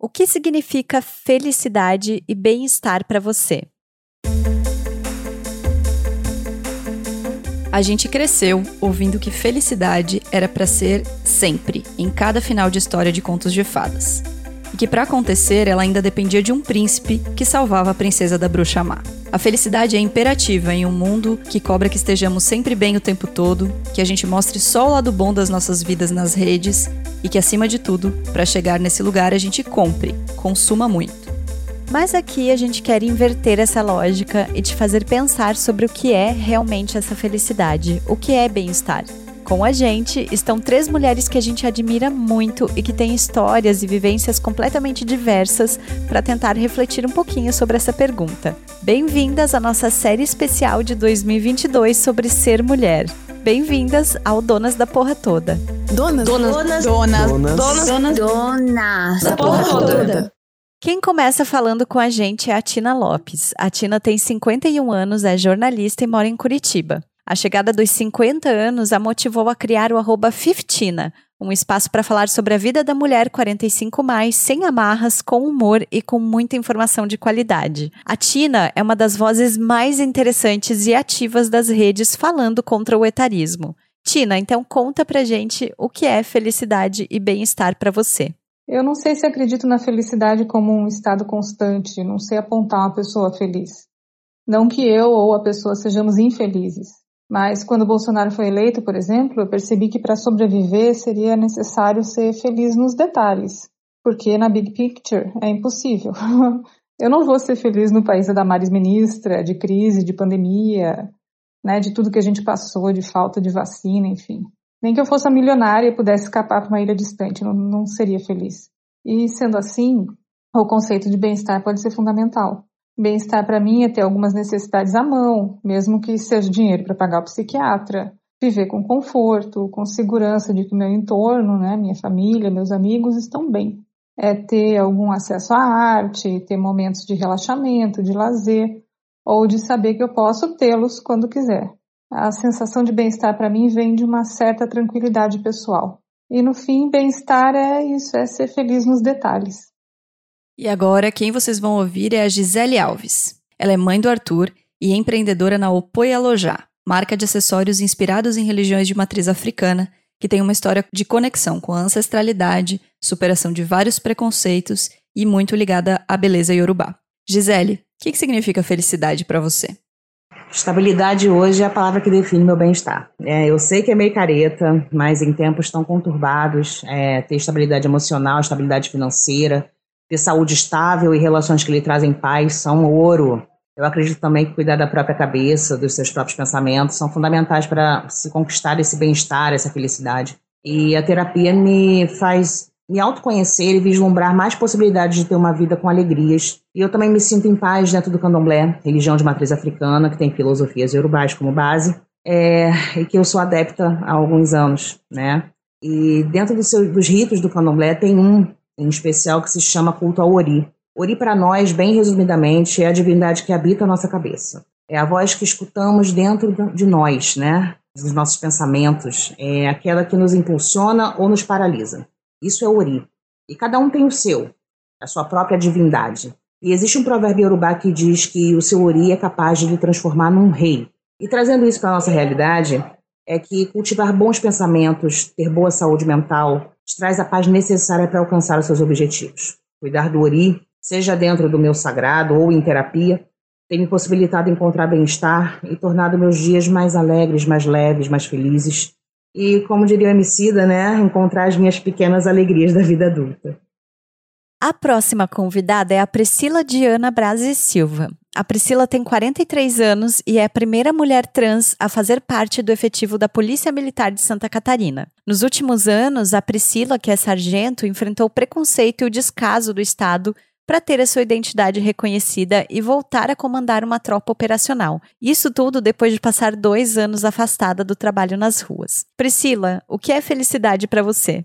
O que significa felicidade e bem-estar para você? A gente cresceu ouvindo que felicidade era para ser sempre, em cada final de história de contos de fadas. E que para acontecer ela ainda dependia de um príncipe que salvava a princesa da bruxa má. A felicidade é imperativa em um mundo que cobra que estejamos sempre bem o tempo todo, que a gente mostre só o lado bom das nossas vidas nas redes e que, acima de tudo, para chegar nesse lugar a gente compre, consuma muito. Mas aqui a gente quer inverter essa lógica e te fazer pensar sobre o que é realmente essa felicidade, o que é bem-estar. Com a gente estão três mulheres que a gente admira muito e que têm histórias e vivências completamente diversas para tentar refletir um pouquinho sobre essa pergunta. Bem-vindas à nossa série especial de 2022 sobre ser mulher. Bem-vindas ao Donas da Porra Toda. Donas, donas, donas, donas, donas, donas, donas da porra toda. Quem começa falando com a gente é a Tina Lopes. A Tina tem 51 anos, é jornalista e mora em Curitiba. A chegada dos 50 anos a motivou a criar o arroba Fiftina, um espaço para falar sobre a vida da mulher 45 mais, sem amarras, com humor e com muita informação de qualidade. A Tina é uma das vozes mais interessantes e ativas das redes falando contra o etarismo. Tina, então conta pra gente o que é felicidade e bem-estar para você. Eu não sei se acredito na felicidade como um estado constante, não sei apontar uma pessoa feliz. Não que eu ou a pessoa sejamos infelizes, mas quando Bolsonaro foi eleito, por exemplo, eu percebi que para sobreviver seria necessário ser feliz nos detalhes, porque na big picture é impossível. eu não vou ser feliz no país da Damares ministra, de crise, de pandemia, né, de tudo que a gente passou, de falta de vacina, enfim. Nem que eu fosse a milionária e pudesse escapar para uma ilha distante, não, não seria feliz. E sendo assim, o conceito de bem-estar pode ser fundamental. Bem-estar para mim é ter algumas necessidades à mão, mesmo que seja dinheiro para pagar o psiquiatra, viver com conforto, com segurança de que meu entorno, né, minha família, meus amigos estão bem. É ter algum acesso à arte, ter momentos de relaxamento, de lazer, ou de saber que eu posso tê-los quando quiser. A sensação de bem-estar para mim vem de uma certa tranquilidade pessoal. E no fim, bem-estar é isso, é ser feliz nos detalhes. E agora, quem vocês vão ouvir é a Gisele Alves. Ela é mãe do Arthur e empreendedora na Opoia Lojá, marca de acessórios inspirados em religiões de matriz africana, que tem uma história de conexão com a ancestralidade, superação de vários preconceitos e muito ligada à beleza iorubá. Gisele, o que, que significa felicidade para você? Estabilidade hoje é a palavra que define meu bem-estar. É, eu sei que é meio careta, mas em tempos tão conturbados, é, ter estabilidade emocional, estabilidade financeira, ter saúde estável e relações que lhe trazem paz são ouro. Eu acredito também que cuidar da própria cabeça, dos seus próprios pensamentos, são fundamentais para se conquistar esse bem-estar, essa felicidade. E a terapia me faz me autoconhecer e vislumbrar mais possibilidades de ter uma vida com alegrias. E eu também me sinto em paz dentro do candomblé, religião de matriz africana, que tem filosofias urubais como base, é, e que eu sou adepta há alguns anos, né? E dentro do seu, dos ritos do candomblé tem um em especial que se chama culto ao Ori. Ori para nós, bem resumidamente, é a divindade que habita a nossa cabeça. É a voz que escutamos dentro de nós, né? Dos nossos pensamentos. É aquela que nos impulsiona ou nos paralisa. Isso é Ori. E cada um tem o seu, a sua própria divindade. E existe um provérbio urubá que diz que o seu Ori é capaz de lhe transformar num rei. E trazendo isso para a nossa realidade, é que cultivar bons pensamentos, ter boa saúde mental, te traz a paz necessária para alcançar os seus objetivos. Cuidar do Ori, seja dentro do meu sagrado ou em terapia, tem me possibilitado encontrar bem-estar e tornado meus dias mais alegres, mais leves, mais felizes e, como diria o Emicida, né, encontrar as minhas pequenas alegrias da vida adulta. A próxima convidada é a Priscila Diana Brazzi Silva. A Priscila tem 43 anos e é a primeira mulher trans a fazer parte do efetivo da Polícia Militar de Santa Catarina. Nos últimos anos, a Priscila, que é sargento, enfrentou o preconceito e o descaso do Estado para ter a sua identidade reconhecida e voltar a comandar uma tropa operacional. Isso tudo depois de passar dois anos afastada do trabalho nas ruas. Priscila, o que é felicidade para você?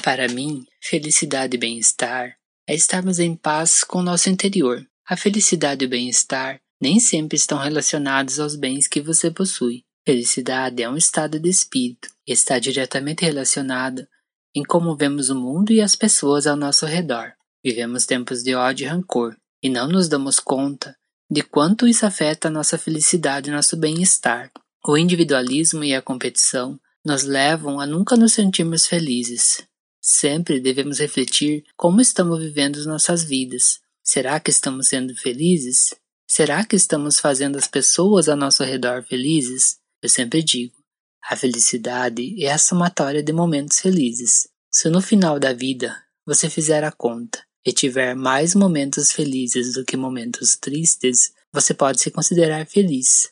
Para mim, felicidade e bem-estar é estarmos em paz com o nosso interior. A felicidade e o bem-estar nem sempre estão relacionados aos bens que você possui. Felicidade é um estado de espírito e está diretamente relacionado em como vemos o mundo e as pessoas ao nosso redor. Vivemos tempos de ódio e rancor, e não nos damos conta de quanto isso afeta a nossa felicidade e nosso bem-estar. O individualismo e a competição nos levam a nunca nos sentirmos felizes. Sempre devemos refletir como estamos vivendo nossas vidas. Será que estamos sendo felizes? Será que estamos fazendo as pessoas ao nosso redor felizes? Eu sempre digo: a felicidade é a somatória de momentos felizes. Se no final da vida você fizer a conta e tiver mais momentos felizes do que momentos tristes, você pode se considerar feliz.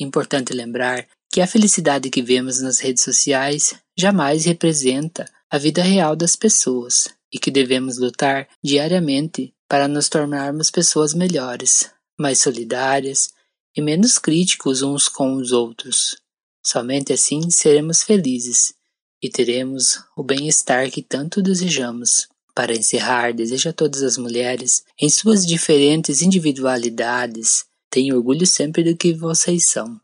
Importante lembrar que a felicidade que vemos nas redes sociais jamais representa a vida real das pessoas e que devemos lutar diariamente para nos tornarmos pessoas melhores, mais solidárias e menos críticos uns com os outros. Somente assim seremos felizes e teremos o bem-estar que tanto desejamos. Para encerrar, desejo a todas as mulheres, em suas diferentes individualidades, tenho orgulho sempre do que vocês são.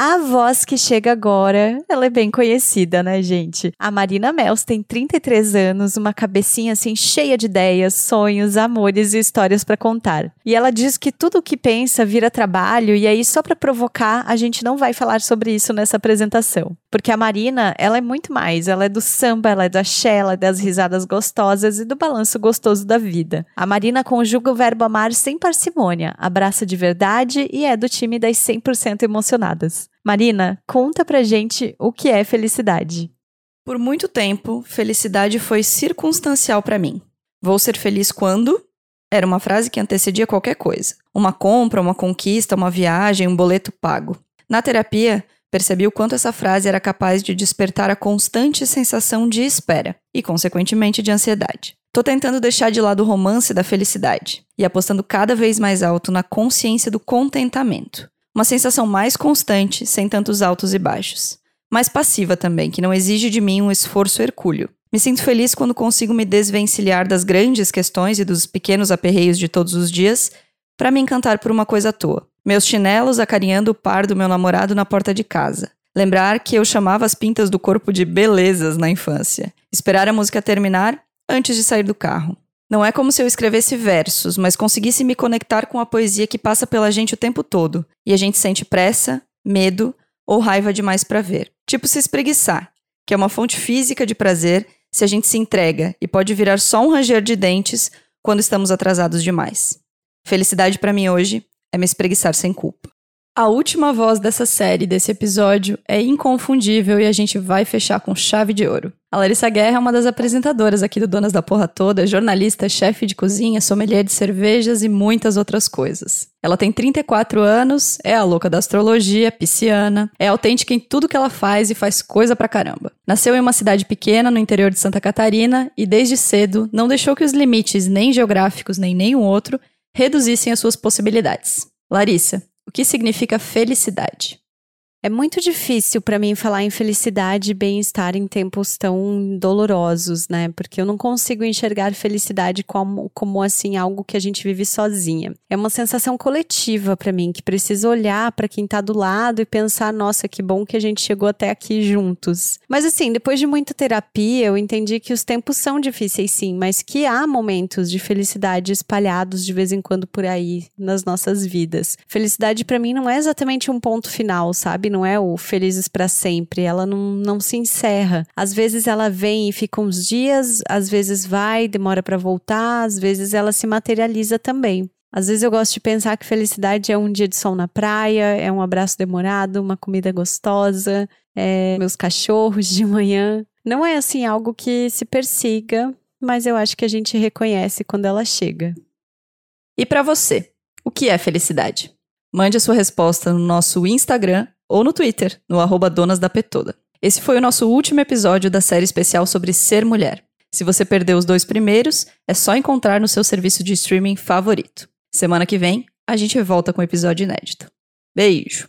A voz que chega agora, ela é bem conhecida, né, gente? A Marina Mels tem 33 anos, uma cabecinha assim cheia de ideias, sonhos, amores e histórias para contar. E ela diz que tudo o que pensa vira trabalho e aí só para provocar, a gente não vai falar sobre isso nessa apresentação. Porque a Marina, ela é muito mais, ela é do samba, ela é da axé, ela é das risadas gostosas e do balanço gostoso da vida. A Marina conjuga o verbo amar sem parcimônia, abraça de verdade e é do time das 100% emocionadas. Marina, conta pra gente o que é felicidade. Por muito tempo, felicidade foi circunstancial para mim. Vou ser feliz quando? Era uma frase que antecedia qualquer coisa. Uma compra, uma conquista, uma viagem, um boleto pago. Na terapia, percebi o quanto essa frase era capaz de despertar a constante sensação de espera e, consequentemente, de ansiedade. Tô tentando deixar de lado o romance da felicidade e apostando cada vez mais alto na consciência do contentamento. Uma sensação mais constante, sem tantos altos e baixos. Mais passiva também, que não exige de mim um esforço hercúleo. Me sinto feliz quando consigo me desvencilhar das grandes questões e dos pequenos aperreios de todos os dias para me encantar por uma coisa à toa. Meus chinelos acarinhando o par do meu namorado na porta de casa. Lembrar que eu chamava as pintas do corpo de belezas na infância. Esperar a música terminar antes de sair do carro. Não é como se eu escrevesse versos, mas conseguisse me conectar com a poesia que passa pela gente o tempo todo, e a gente sente pressa, medo ou raiva demais para ver. Tipo se espreguiçar, que é uma fonte física de prazer se a gente se entrega e pode virar só um ranger de dentes quando estamos atrasados demais. Felicidade para mim hoje é me espreguiçar sem culpa. A última voz dessa série, desse episódio, é inconfundível e a gente vai fechar com chave de ouro. A Larissa Guerra é uma das apresentadoras aqui do Donas da Porra Toda, jornalista, chefe de cozinha, sommelier de cervejas e muitas outras coisas. Ela tem 34 anos, é a louca da astrologia, pisciana, é autêntica em tudo que ela faz e faz coisa pra caramba. Nasceu em uma cidade pequena no interior de Santa Catarina e desde cedo não deixou que os limites, nem geográficos nem nenhum outro, reduzissem as suas possibilidades. Larissa, o que significa felicidade? É muito difícil para mim falar em felicidade e bem-estar em tempos tão dolorosos, né? Porque eu não consigo enxergar felicidade como, como assim algo que a gente vive sozinha. É uma sensação coletiva para mim que precisa olhar para quem tá do lado e pensar, nossa, que bom que a gente chegou até aqui juntos. Mas assim, depois de muita terapia, eu entendi que os tempos são difíceis sim, mas que há momentos de felicidade espalhados de vez em quando por aí nas nossas vidas. Felicidade para mim não é exatamente um ponto final, sabe? Sabe? Não é o felizes para sempre. Ela não, não se encerra. Às vezes ela vem e fica uns dias, às vezes vai, demora para voltar, às vezes ela se materializa também. Às vezes eu gosto de pensar que felicidade é um dia de sol na praia, é um abraço demorado, uma comida gostosa, é meus cachorros de manhã. Não é assim algo que se persiga, mas eu acho que a gente reconhece quando ela chega. E para você, o que é felicidade? Mande a sua resposta no nosso Instagram ou no Twitter, no arroba Donas da Petoda. Esse foi o nosso último episódio da série especial sobre ser mulher. Se você perdeu os dois primeiros, é só encontrar no seu serviço de streaming favorito. Semana que vem, a gente volta com um episódio inédito. Beijo!